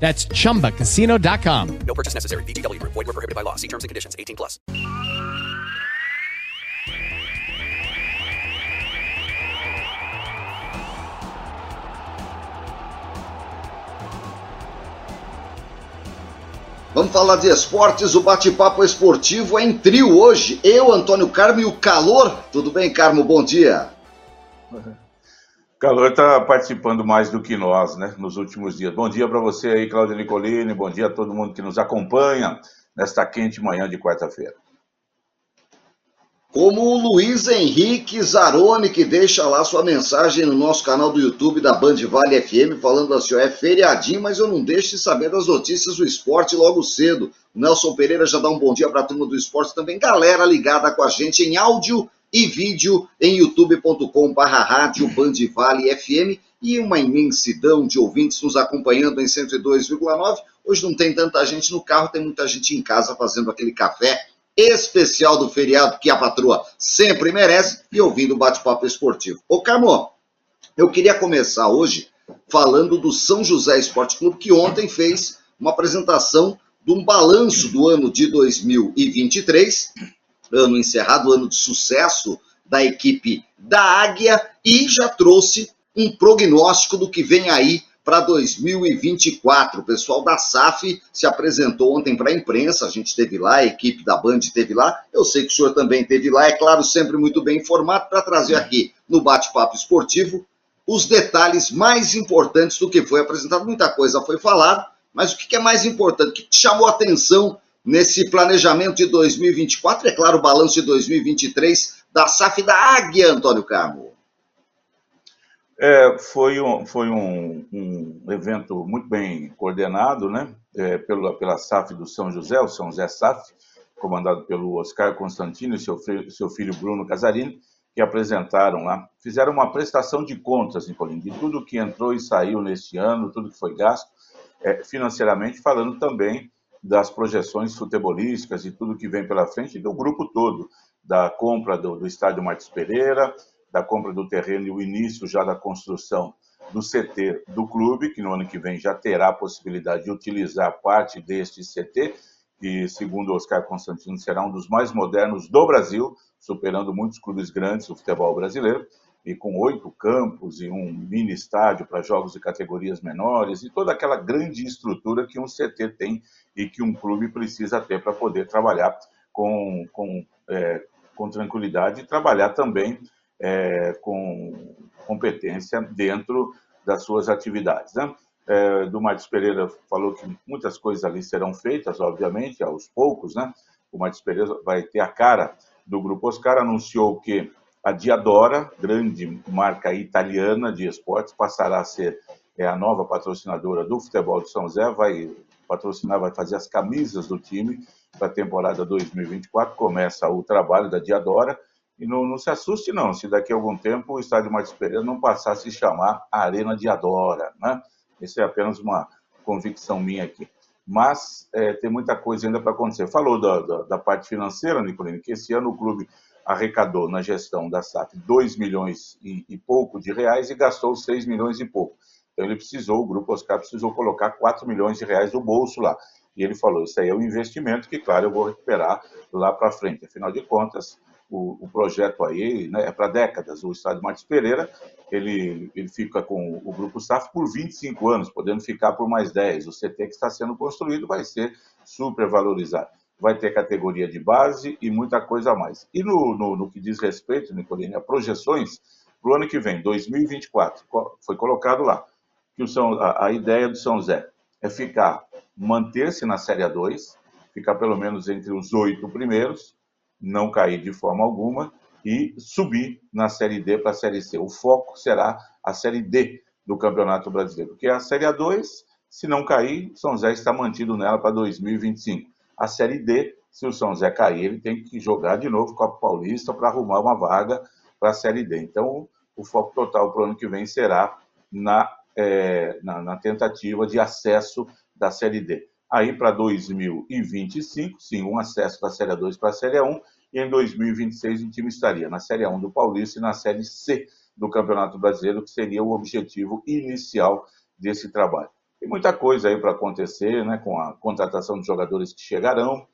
That's chumbacasino.com. No purchase necessary. VGW Group. Void were prohibited by law. See terms and conditions. 18 plus. Vamos falar de esportes, o bate-papo esportivo é em trio hoje. Eu, Antônio Carmo e o Calor. Tudo bem, Carmo? Bom dia. O Calor está participando mais do que nós, né, nos últimos dias. Bom dia para você aí, Cláudio Nicolini. Bom dia a todo mundo que nos acompanha nesta quente manhã de quarta-feira. Como o Luiz Henrique Zaroni, que deixa lá sua mensagem no nosso canal do YouTube da Band Vale FM, falando assim: é feriadinho, mas eu não deixo de saber das notícias do esporte logo cedo. Nelson Pereira já dá um bom dia para a turma do esporte também. Galera ligada com a gente em áudio e vídeo em youtube.com.br rádio FM e uma imensidão de ouvintes nos acompanhando em 102,9. Hoje não tem tanta gente no carro, tem muita gente em casa fazendo aquele café especial do feriado que a patroa sempre merece e ouvindo o bate-papo esportivo. Ô Carmo, eu queria começar hoje falando do São José Esporte Clube que ontem fez uma apresentação de um balanço do ano de 2023, ano encerrado, ano de sucesso da equipe da Águia e já trouxe um prognóstico do que vem aí para 2024. O pessoal da SAF se apresentou ontem para a imprensa, a gente esteve lá, a equipe da Band esteve lá, eu sei que o senhor também esteve lá, é claro, sempre muito bem informado, para trazer aqui no bate-papo esportivo os detalhes mais importantes do que foi apresentado. Muita coisa foi falada, mas o que é mais importante, o que chamou atenção nesse planejamento de 2024, é claro, o balanço de 2023 da SAF da Águia, Antônio Carmo. É, foi um, foi um, um, evento muito bem coordenado, né, é, pela, pela SAF do São José, o São José SAF, comandado pelo Oscar Constantino e seu seu filho Bruno Casarini, que apresentaram lá, fizeram uma prestação de contas, Nicolino, de tudo que entrou e saiu neste ano, tudo que foi gasto, é, financeiramente, falando também das projeções futebolísticas e tudo que vem pela frente, do grupo todo, da compra do, do estádio Martins Pereira, da compra do terreno e o início já da construção do CT do clube, que no ano que vem já terá a possibilidade de utilizar parte deste CT, que, segundo Oscar Constantino, será um dos mais modernos do Brasil, superando muitos clubes grandes do futebol brasileiro, e com oito campos e um mini estádio para jogos de categorias menores, e toda aquela grande estrutura que um CT tem e que um clube precisa ter para poder trabalhar com, com, é, com tranquilidade e trabalhar também é, com competência dentro das suas atividades. Né? É, do Pereira falou que muitas coisas ali serão feitas, obviamente, aos poucos. Né? O Martins Pereira vai ter a cara do Grupo Oscar, anunciou que a Diadora, grande marca italiana de esportes, passará a ser é, a nova patrocinadora do futebol de São José, vai patrocinar, vai fazer as camisas do time para a temporada 2024. Começa o trabalho da Diadora e não, não, se assuste, não, se daqui a algum tempo o estádio Martins Pereira não passar a se chamar Arena de Adora, né? Isso é apenas uma convicção minha aqui. Mas é, tem muita coisa ainda para acontecer. Falou da, da, da, parte financeira, Nicolino, que esse ano o clube arrecadou na gestão da SAF 2 milhões e, e pouco de reais e gastou 6 milhões e pouco. Então ele precisou, o Grupo Oscar precisou colocar 4 milhões de reais do bolso lá. E ele falou, isso aí é um investimento que, claro, eu vou recuperar lá para frente. Afinal de contas, o, o projeto aí né, é para décadas. O estádio Martins Pereira ele, ele fica com o Grupo SAF por 25 anos, podendo ficar por mais 10. O CT que está sendo construído vai ser super valorizado. Vai ter categoria de base e muita coisa a mais. E no, no, no que diz respeito, Nicolini, a projeções para o ano que vem, 2024, foi colocado lá que o São, a, a ideia do São Zé é ficar, manter-se na Série A2, ficar pelo menos entre os oito primeiros, não cair de forma alguma e subir na Série D para a Série C. O foco será a Série D do Campeonato Brasileiro, porque a Série A2, se não cair, São Zé está mantido nela para 2025. A Série D, se o São Zé cair, ele tem que jogar de novo Copa Paulista para arrumar uma vaga para a Série D. Então, o foco total para o ano que vem será na, é, na, na tentativa de acesso da Série D. Aí, para 2025, sim, um acesso da Série 2 para a Série 1, e em 2026 o time estaria na Série 1 do Paulista e na Série C do Campeonato Brasileiro, que seria o objetivo inicial desse trabalho. Tem muita coisa aí para acontecer, né, com a contratação de jogadores que chegarão,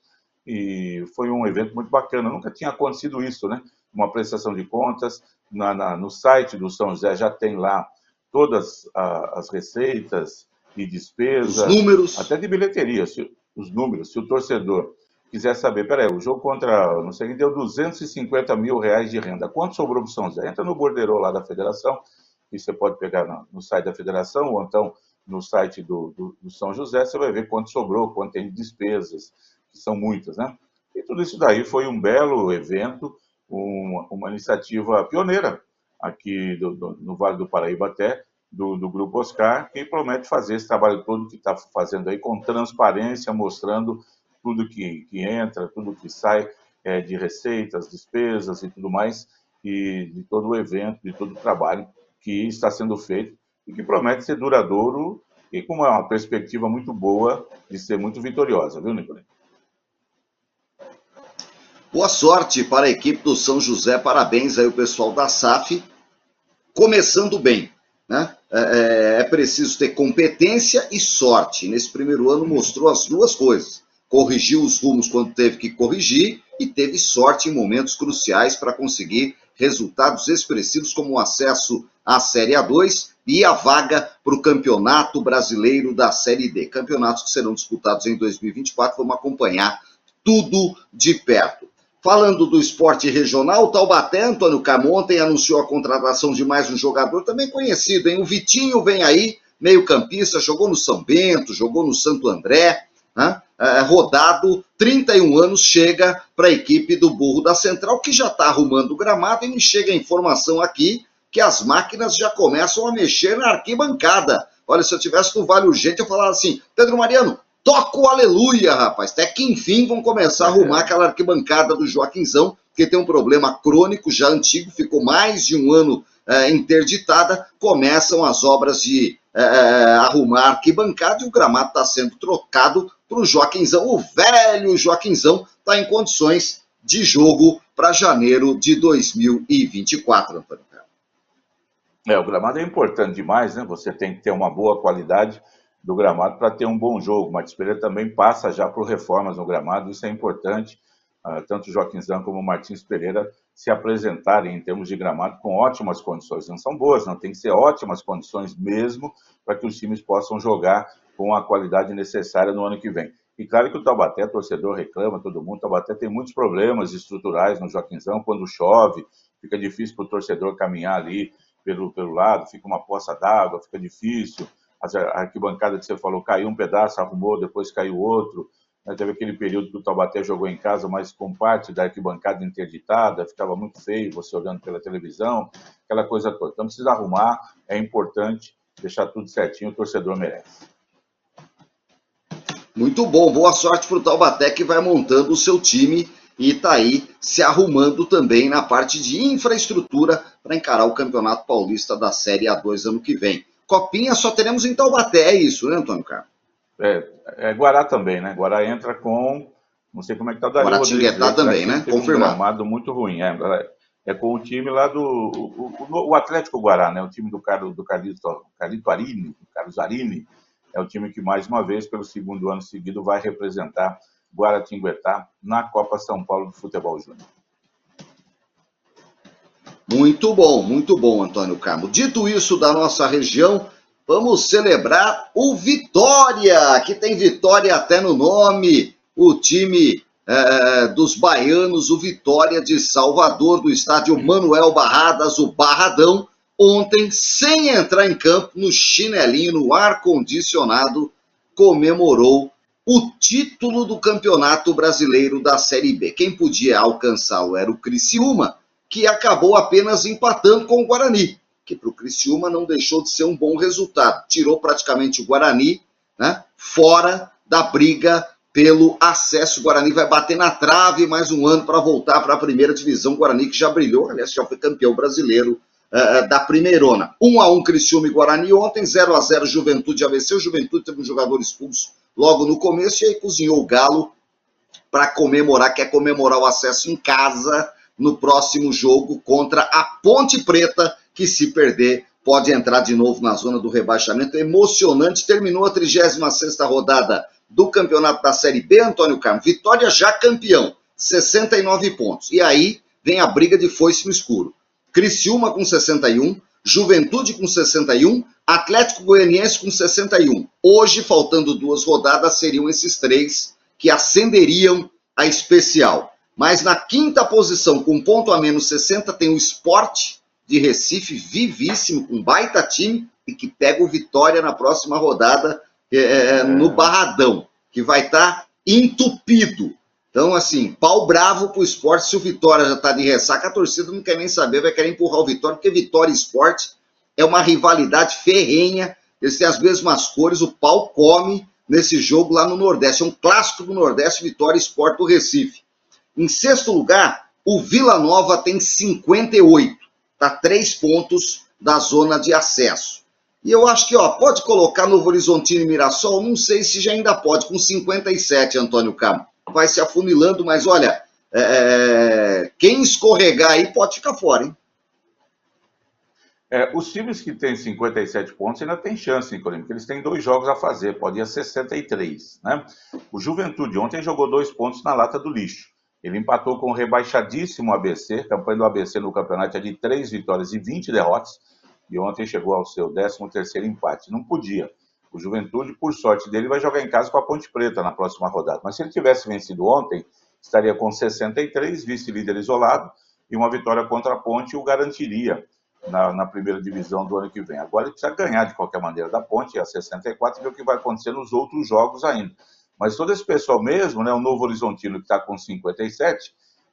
e foi um evento muito bacana. Nunca tinha acontecido isso, né? Uma prestação de contas. Na, na, no site do São José já tem lá todas a, as receitas e despesas. Os números. Até de bilheteria, se, os números. Se o torcedor quiser saber, peraí, o jogo contra, não sei quem, deu 250 mil reais de renda. Quanto sobrou para o São José? Entra no borderô lá da federação, que você pode pegar no, no site da federação, ou então no site do, do, do, São José, você vai ver quanto sobrou, quanto tem de despesas, que são muitas, né? E tudo isso daí foi um belo evento, uma, uma iniciativa pioneira aqui do, do, no Vale do Paraíba até, do, do, Grupo Oscar, que promete fazer esse trabalho todo que está fazendo aí com transparência, mostrando tudo que, que entra, tudo que sai é, de receitas, despesas e tudo mais, e de todo o evento, de todo o trabalho que está sendo feito e que promete ser duradouro e com uma perspectiva muito boa de ser muito vitoriosa, viu, Nicolai? Boa sorte para a equipe do São José, parabéns aí o pessoal da SAF, começando bem, né? É, é, é preciso ter competência e sorte. Nesse primeiro ano mostrou as duas coisas. Corrigiu os rumos quando teve que corrigir e teve sorte em momentos cruciais para conseguir resultados expressivos como o acesso à Série A2 e a vaga para o Campeonato Brasileiro da Série D. Campeonatos que serão disputados em 2024, vamos acompanhar tudo de perto. Falando do esporte regional, o Taubaté, Antônio Camontem, anunciou a contratação de mais um jogador também conhecido, hein? O Vitinho vem aí, meio-campista, jogou no São Bento, jogou no Santo André, né? é, rodado, 31 anos, chega para a equipe do Burro da Central, que já está arrumando o gramado, e me chega a informação aqui que as máquinas já começam a mexer na arquibancada. Olha, se eu tivesse no Vale Urgente, eu falava assim, Pedro Mariano, toca o aleluia, rapaz. Até que enfim vão começar a arrumar aquela arquibancada do Joaquinzão, que tem um problema crônico, já antigo, ficou mais de um ano é, interditada. Começam as obras de é, arrumar arquibancada e o gramado está sendo trocado para o Joaquinzão. O velho Joaquinzão está em condições de jogo para janeiro de 2024, Antônio. É, o gramado é importante demais, né? Você tem que ter uma boa qualidade do gramado para ter um bom jogo. Martins Pereira também passa já por reformas no gramado, isso é importante. Uh, tanto Joaquim Zan como Martins Pereira se apresentarem em termos de gramado com ótimas condições. Não são boas, não tem que ser ótimas condições mesmo para que os times possam jogar com a qualidade necessária no ano que vem. E claro que o Taubaté, torcedor reclama, todo mundo, o Taubaté tem muitos problemas estruturais no Joaquinzão, quando chove, fica difícil para o torcedor caminhar ali, pelo, pelo lado, fica uma poça d'água, fica difícil. A arquibancada que você falou caiu um pedaço, arrumou, depois caiu outro. Né? Teve aquele período que o Taubaté jogou em casa, mas com parte da arquibancada interditada, ficava muito feio você olhando pela televisão, aquela coisa toda. Então precisa arrumar, é importante deixar tudo certinho, o torcedor merece. Muito bom, boa sorte para o Taubaté que vai montando o seu time e está aí se arrumando também na parte de infraestrutura para encarar o Campeonato Paulista da Série A2 ano que vem. Copinha só teremos em Taubaté, é isso, né, Antônio Carlos? É, é Guará também, né? Guará entra com. Não sei como é que tá o Dario Guaratinguetá também, né? Confirmado. Um muito ruim. É, é com o time lá do. O, o, o Atlético Guará, né? O time do, Carlos, do Carlito, Carlito Arini, Carlos Arini. É o time que, mais uma vez, pelo segundo ano seguido, vai representar Guaratinguetá na Copa São Paulo de Futebol Júnior. Muito bom, muito bom, Antônio Carmo. Dito isso da nossa região, vamos celebrar o Vitória, que tem vitória até no nome. O time é, dos baianos, o Vitória de Salvador, do estádio Manuel Barradas, o Barradão, ontem, sem entrar em campo, no chinelinho, no ar-condicionado, comemorou o título do Campeonato Brasileiro da Série B. Quem podia alcançá-lo era o Criciúma, que acabou apenas empatando com o Guarani, que para o Criciúma não deixou de ser um bom resultado. Tirou praticamente o Guarani né, fora da briga pelo acesso. O Guarani vai bater na trave mais um ano para voltar para a primeira divisão. O Guarani que já brilhou, aliás, já foi campeão brasileiro uh, da primeirona. 1 a 1 Criciúma e Guarani ontem, 0 a 0 Juventude AVC. O Juventude teve um jogador expulso logo no começo e aí cozinhou o Galo para comemorar, quer comemorar o acesso em casa no próximo jogo contra a Ponte Preta, que se perder pode entrar de novo na zona do rebaixamento. Emocionante, terminou a 36 rodada do campeonato da Série B, Antônio Carlos. Vitória já campeão, 69 pontos. E aí vem a briga de foice no escuro. Criciúma com 61, Juventude com 61, Atlético Goianiense com 61. Hoje, faltando duas rodadas, seriam esses três que ascenderiam a especial. Mas na quinta posição, com ponto a menos 60, tem o Esporte de Recife, vivíssimo, com baita time, e que pega o Vitória na próxima rodada é, é, é. no Barradão, que vai estar tá entupido. Então, assim, pau bravo pro esporte. Se o Vitória já está de ressaca, a torcida não quer nem saber, vai querer empurrar o Vitória, porque Vitória e esporte é uma rivalidade ferrenha. Eles têm as mesmas cores, o pau come nesse jogo lá no Nordeste. É um clássico do Nordeste, Vitória Esporte do Recife. Em sexto lugar, o Vila Nova tem 58. Está três pontos da zona de acesso. E eu acho que ó, pode colocar Novo Horizontino e Mirassol, não sei se já ainda pode, com 57, Antônio Campos. Vai se afunilando, mas olha, é, é, quem escorregar aí pode ficar fora, hein? É, os times que têm 57 pontos ainda têm chance, inclusive, porque eles têm dois jogos a fazer, pode ir a 63. Né? O Juventude ontem jogou dois pontos na lata do lixo. Ele empatou com o rebaixadíssimo ABC, campanha do ABC no campeonato é de 3 vitórias e 20 derrotas, e ontem chegou ao seu 13º empate. Não podia. O Juventude, por sorte dele, vai jogar em casa com a Ponte Preta na próxima rodada. Mas se ele tivesse vencido ontem, estaria com 63, vice-líder isolado, e uma vitória contra a Ponte o garantiria na, na, primeira divisão do ano que vem. Agora ele precisa ganhar de qualquer maneira da Ponte, a 64, e ver o que vai acontecer nos outros jogos ainda. Mas todo esse pessoal mesmo, né, o Novo Horizontino que está com 57,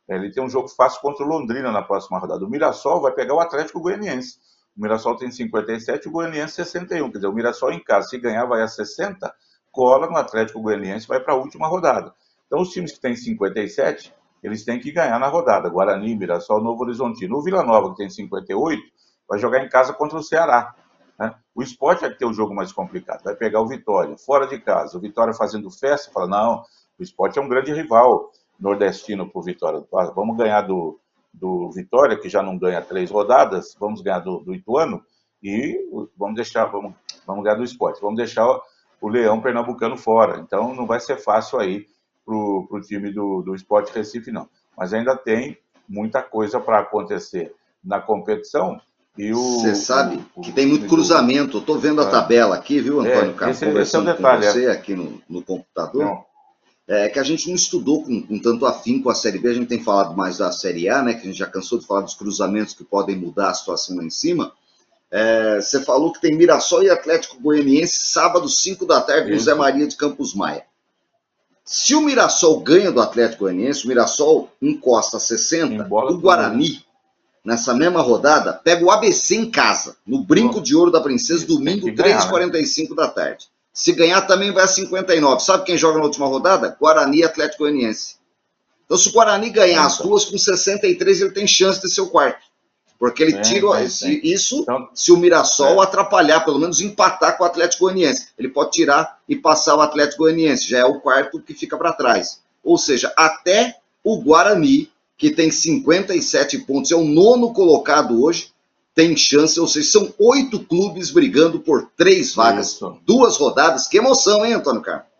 ele tem um jogo fácil contra o Londrina na próxima rodada. O Mirassol vai pegar o Atlético Goianiense. O Mirassol tem 57 e o Goianiense 61. Quer dizer, o Mirassol em casa, se ganhar, vai a 60, cola no Atlético Goianiense vai para a última rodada. Então, os times que têm 57, eles têm que ganhar na rodada. Guarani, Mirassol, Novo Horizontino. O Vila Nova, que tem 58, vai jogar em casa contra o Ceará. Né? O esporte vai ter o jogo mais complicado, vai pegar o Vitória, fora de casa. O Vitória fazendo festa, fala: não, o esporte é um grande rival nordestino para o Vitória. Vamos ganhar do, do Vitória, que já não ganha três rodadas, vamos ganhar do, do Ituano e vamos deixar, vamos, vamos ganhar do esporte, vamos deixar o Leão Pernambucano fora. Então não vai ser fácil aí para o time do, do Esporte Recife, não. Mas ainda tem muita coisa para acontecer na competição você sabe o, que tem muito cruzamento. Estou vendo a é. tabela aqui, viu, Antônio é, Carlos? Conversando esse é um detalhe, com você é. aqui no, no computador. Não. É que a gente não estudou com, com tanto afinco a Série B, a gente tem falado mais da Série A, né? Que a gente já cansou de falar dos cruzamentos que podem mudar a situação lá em cima. É, você falou que tem Mirassol e Atlético Goianiense sábado, 5 da tarde, no Zé Maria de Campos Maia. Se o Mirassol ganha do Atlético Goianiense, o Mirassol encosta 60, o Guarani nessa mesma rodada, pega o ABC em casa, no Brinco de Ouro da Princesa, domingo, 3h45 né? da tarde. Se ganhar, também vai a 59. Sabe quem joga na última rodada? Guarani e Atlético Goianiense. Então, se o Guarani ganhar as duas com 63, ele tem chance de ser o quarto. Porque ele tira isso então, se o Mirassol é. atrapalhar, pelo menos empatar com o Atlético Goianiense. Ele pode tirar e passar o Atlético Goianiense. Já é o quarto que fica para trás. Ou seja, até o Guarani que tem 57 pontos, é o nono colocado hoje, tem chance, ou seja, são oito clubes brigando por três vagas, isso. duas rodadas. Que emoção, hein, Antônio Carlos?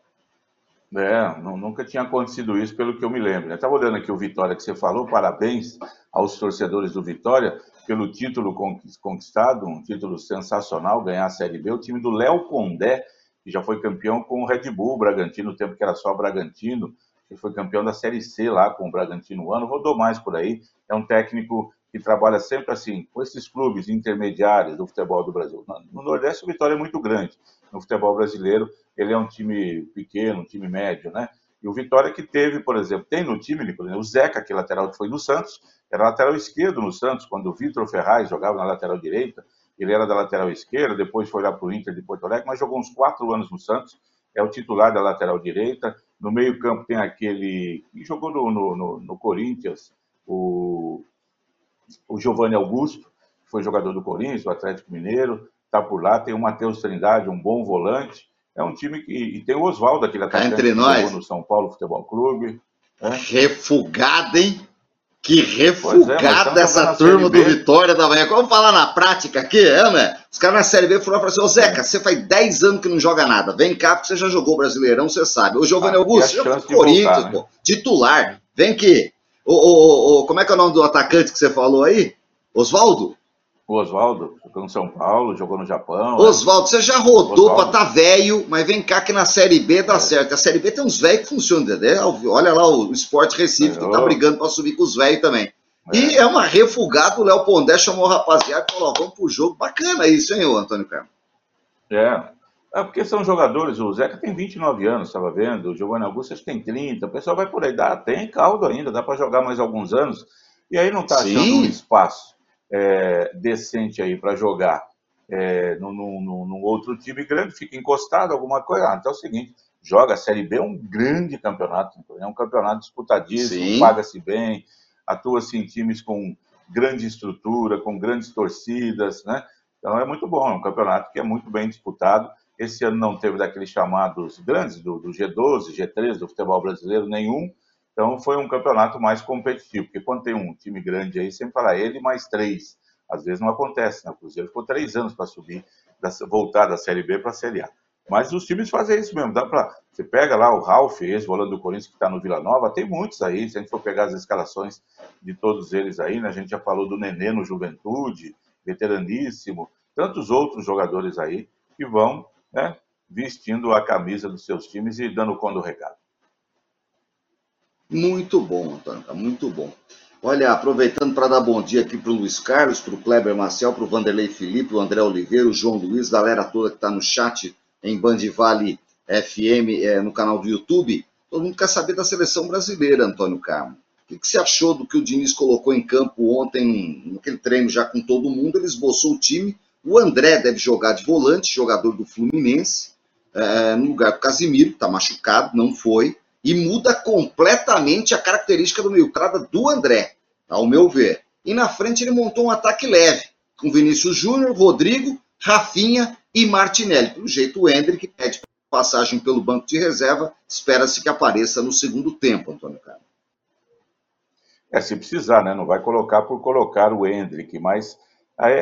É, não, nunca tinha acontecido isso, pelo que eu me lembro. Eu estava olhando aqui o Vitória que você falou, parabéns aos torcedores do Vitória pelo título conquistado, um título sensacional, ganhar a Série B. O time do Léo Condé, que já foi campeão com o Red Bull Bragantino, no tempo que era só Bragantino, Ele foi campeão da Série C lá com o Bragantino ano, rodou mais por aí. É um técnico que trabalha sempre assim, com esses clubes intermediários do futebol do Brasil. No Nordeste, o Vitória é muito grande. No futebol brasileiro, ele é um time pequeno, um time médio, né? E o Vitória que teve, por exemplo, tem no time, Nicolino, o Zeca, que é lateral que foi no Santos, era lateral esquerdo no Santos, quando o Vitor Ferraz jogava na lateral direita, ele era da lateral esquerda, depois foi lá para o Inter de Porto Alegre, mas jogou uns quatro anos no Santos, é o titular da lateral direita. No meio campo tem aquele que jogou no, no, no, no Corinthians, o, o Giovanni Augusto, que foi jogador do Corinthians, do Atlético Mineiro, está por lá. Tem o Matheus Trindade, um bom volante. É um time que. E tem o Oswaldo, aquele Tá atacante entre que nós. no São Paulo Futebol Clube. né? Refugada, hein? Que Pois é, refugada estamos essa turma do. Vitória da manhã. Vamos falar na prática aqui, é, né? Os caras na Série B foram falar assim, ô Zeca, você faz 10 anos que não joga nada. Vem cá, porque você já jogou Brasileirão, você sabe. O Giovanni Ah, Augusto, já foi Corinthians, voltar, né? pô. Titular. Vem aqui. Ô, ô, ô, como é que é o nome do atacante que você falou aí? Oswaldo? O Oswaldo jogou no São Paulo, jogou no Japão. né? Oswaldo, você já rodou Oswaldo. pra tá velho, mas vem cá que na Série B É. dá certo. A Série B tem uns velhos que funcionam, entendeu? Olha lá o Esporte Recife, que tá brigando pra subir com os velhos também. É. E é uma refugada, o Léo Pondé chamou o rapaziada e falou, ó, vamos pro jogo. Bacana isso, hein, ô Antônio Carlos? É. É porque são jogadores, o Zeca tem 29 anos, estava vendo, o Giovanni Augusto tem 30, o pessoal vai por aí, dá, tem caldo ainda, dá para jogar mais alguns anos, e aí não está achando um espaço é, decente aí para jogar é, num, num- outro time grande, fica encostado, alguma coisa. Ah, então é o seguinte, joga a Série B, é um grande campeonato, é um campeonato disputadíssimo, Sim. paga-se bem, atua-se em times com grande estrutura, com grandes torcidas, né? Então é muito bom, é um campeonato que é muito bem disputado. Esse ano não teve daqueles chamados grandes, do, do G12, G13, do futebol brasileiro, nenhum. Então foi um campeonato mais competitivo, porque quando tem um time grande aí, sempre fala ele mais três. Às vezes não acontece, né? O Cruzeiro ficou três anos para subir, voltar da Série B para a Série A. Mas os times fazem isso mesmo, dá para. Você pega lá o Ralf, ex-volante do Corinthians, que está no Vila Nova, tem muitos aí, se a gente for pegar as escalações de todos eles aí, né? A gente já falou do Nenê no Juventude, veteraníssimo, tantos outros jogadores aí que vão né, vestindo a camisa dos seus times e dando conta do recado. Muito bom, Antônio, tá muito bom. Olha, aproveitando para dar bom dia aqui para o Luiz Carlos, para o Kleber Marcel, para o Vanderlei Felipe, o André Oliveira, o João Luiz, galera toda que está no chat em Band Vale FM, é, no canal do YouTube. Todo mundo quer saber da seleção brasileira, Antônio Carmo. O que, que você achou do que o Diniz colocou em campo ontem, naquele treino já com todo mundo? Ele esboçou o time. O André deve jogar de volante, jogador do Fluminense, é, no lugar do Casimiro, que está machucado, não foi e muda completamente a característica do meio-campo do André, ao meu ver. E na frente ele montou um ataque leve, com Vinícius Júnior, Rodrigo, Rafinha e Martinelli. Pelo jeito, o Hendrick pede passagem pelo banco de reserva, espera-se que apareça no segundo tempo, Antônio Carlos. É, se precisar, né? Não vai colocar por colocar o Hendrick, mas aí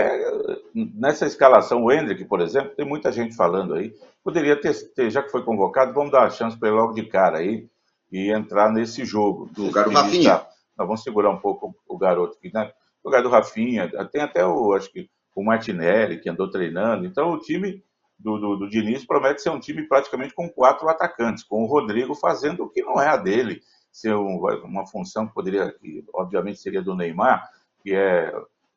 nessa escalação, o Hendrick, por exemplo, tem muita gente falando aí, poderia ter, ter já que foi convocado, vamos dar a chance para ele logo de cara aí e entrar nesse jogo. No lugar do Rafinha. está- Nós vamos segurar um pouco o garoto aqui, né? No lugar do Rafinha, tem até o, acho que o Martinelli, que andou treinando. Então, o time do, do, do Diniz promete ser um time praticamente com quatro atacantes, com o Rodrigo fazendo o que não é a dele, ser um- uma função que poderia, que obviamente seria do Neymar, que é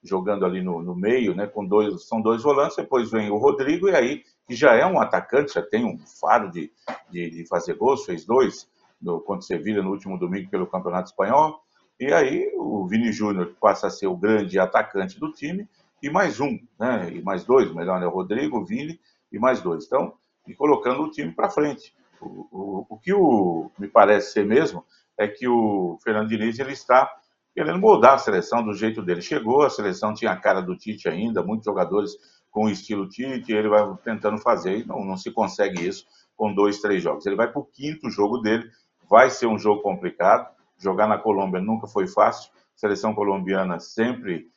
jogando ali no, no meio, né, com dois, são dois volantes, depois vem o Rodrigo, e aí, que já é um atacante, já tem um faro de, de, de fazer gols, fez dois no, contra Sevilha no último domingo pelo Campeonato Espanhol, e aí o Vini Júnior passa a ser o grande atacante do time, e mais um, né, e mais dois, melhor, né, o Rodrigo, o Vini, e mais dois. Então, e colocando o time para frente. O, o, o que o, me parece ser mesmo é que o Fernando Diniz ele está querendo moldar a seleção do jeito dele. Chegou, a seleção tinha a cara do Tite ainda, muitos jogadores com o estilo Tite, ele vai tentando fazer, e não, não se consegue isso com dois, três jogos. Ele vai para o quinto jogo dele, vai ser um jogo complicado, jogar na Colômbia nunca foi fácil, a seleção colombiana sempre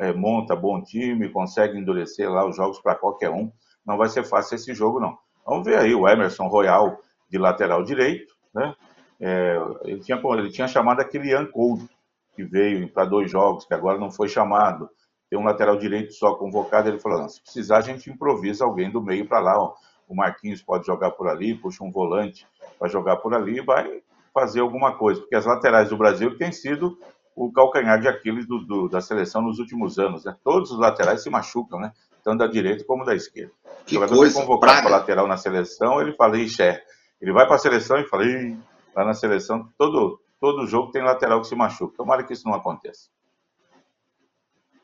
é, monta bom time, consegue endurecer lá os jogos para qualquer um, não vai ser fácil esse jogo não. Vamos ver aí o Emerson Royal de lateral direito, né? É, ele, tinha, ele tinha chamado aquele Ian Couto, que veio para dois jogos, que agora não foi chamado. Tem um lateral direito só convocado. Ele falou: se precisar, a gente improvisa alguém do meio para lá. Ó. O Marquinhos pode jogar por ali, puxa um volante para jogar por ali, vai fazer alguma coisa, porque as laterais do Brasil têm sido o calcanhar de Aquiles do, do, da seleção nos últimos anos. Né? Todos os laterais se machucam, né? tanto da direita como da esquerda. Que o jogador coisa, convocado para lateral na seleção, ele fala, ixi, é. Ele vai para a seleção e fala, lá na seleção, todo, todo jogo tem lateral que se machuca. Tomara que isso não aconteça.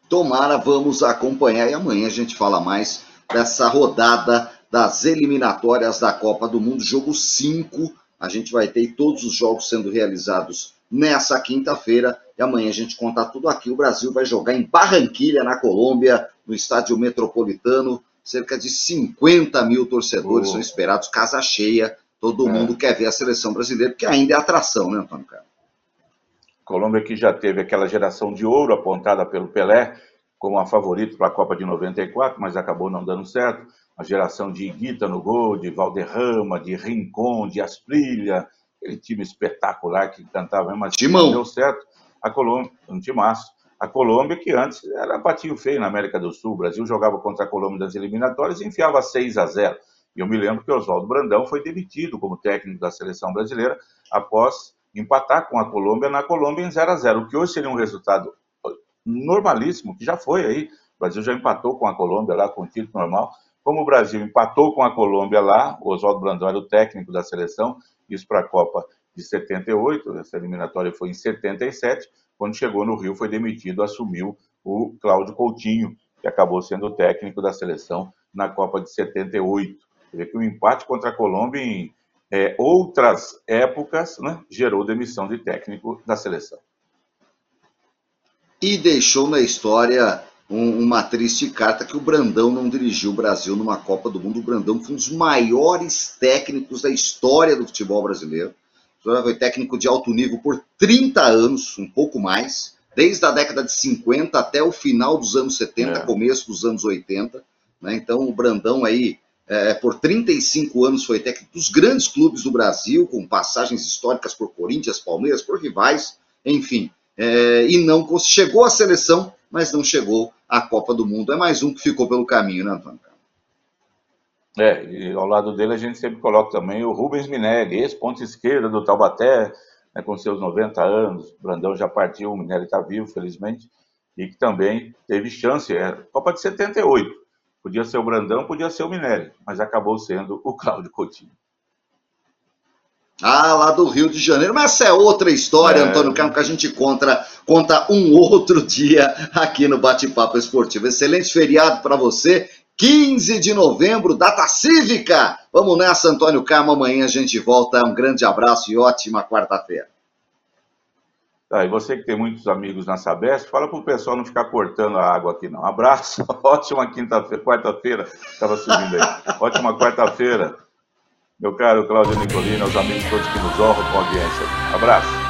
Tomara, vamos acompanhar e amanhã a gente fala mais dessa rodada das eliminatórias da Copa do Mundo, jogo 5. A gente vai ter todos os jogos sendo realizados nessa quinta-feira e amanhã a gente conta tudo aqui. O Brasil vai jogar em Barranquilha, na Colômbia, no estádio metropolitano. Cerca de 50 mil torcedores Oh. são esperados, casa cheia. Todo É. mundo quer ver a seleção brasileira, porque ainda é atração, né, Antônio Carlos? Colômbia que já teve aquela geração de ouro apontada pelo Pelé como a favorita para a Copa de 94, mas acabou não dando certo. A geração de Iguita no gol, de Valderrama, de Rincon, de Asprilha, aquele time espetacular que cantava, mas Timão. não deu certo. A Colômbia, um timaço. A Colômbia, que antes era patinho feio na América do Sul. O Brasil jogava contra a Colômbia das eliminatórias e enfiava 6 a 0. E eu me lembro que Oswaldo Brandão foi demitido como técnico da seleção brasileira após empatar com a Colômbia na Colômbia em 0 a 0 o que hoje seria um resultado normalíssimo, que já foi aí. O Brasil já empatou com a Colômbia lá com o título normal. Como o Brasil empatou com a Colômbia lá, o Oswaldo Brandão era o técnico da seleção, isso para a Copa de 78, essa eliminatória foi em 77, quando chegou no Rio foi demitido, assumiu o Cláudio Coutinho, que acabou sendo o técnico da seleção na Copa de 78. Vê que o empate contra a Colômbia em é, outras épocas né, gerou demissão de técnico da seleção. e deixou na história um- uma triste carta que o Brandão não dirigiu o Brasil numa Copa do Mundo. O Brandão foi um dos maiores técnicos da história do futebol brasileiro. O foi técnico de alto nível por 30 anos, um pouco mais, desde a década de 50 até o final dos anos 70, É. começo dos anos 80. né? Então o Brandão aí, é, por 35 anos, foi técnico dos grandes clubes do Brasil, com passagens históricas por Corinthians, Palmeiras, por rivais, enfim. É, e não chegou à seleção, mas não chegou à Copa do Mundo. É mais um que ficou pelo caminho, né, Antônio? É, e ao lado dele a gente sempre coloca também o Rubens Minelli, ex-ponta esquerda do Taubaté, né, com seus 90 anos. Brandão já partiu, o Minelli está vivo, felizmente, e que também teve chance. É, Copa de 78. Podia ser o Brandão, podia ser o Minelli, mas acabou sendo o Cláudio Coutinho. Ah, lá do Rio de Janeiro. Mas essa é outra história, É. Antônio Carlos, que a gente conta, conta um outro dia aqui no Bate-Papo Esportivo. Excelente feriado para você. 15 de novembro, data cívica. Vamos nessa, Antônio Carmo. Amanhã a gente volta. Um grande abraço e ótima quarta-feira. Tá, e você que tem muitos amigos na Sabesp, fala pro pessoal não ficar cortando a água aqui, não. Abraço, ótima quinta-feira, quarta-feira, estava subindo aí. Ótima quarta-feira, meu caro Cláudio Nicolino, aos amigos todos que nos honram com a audiência. Abraço.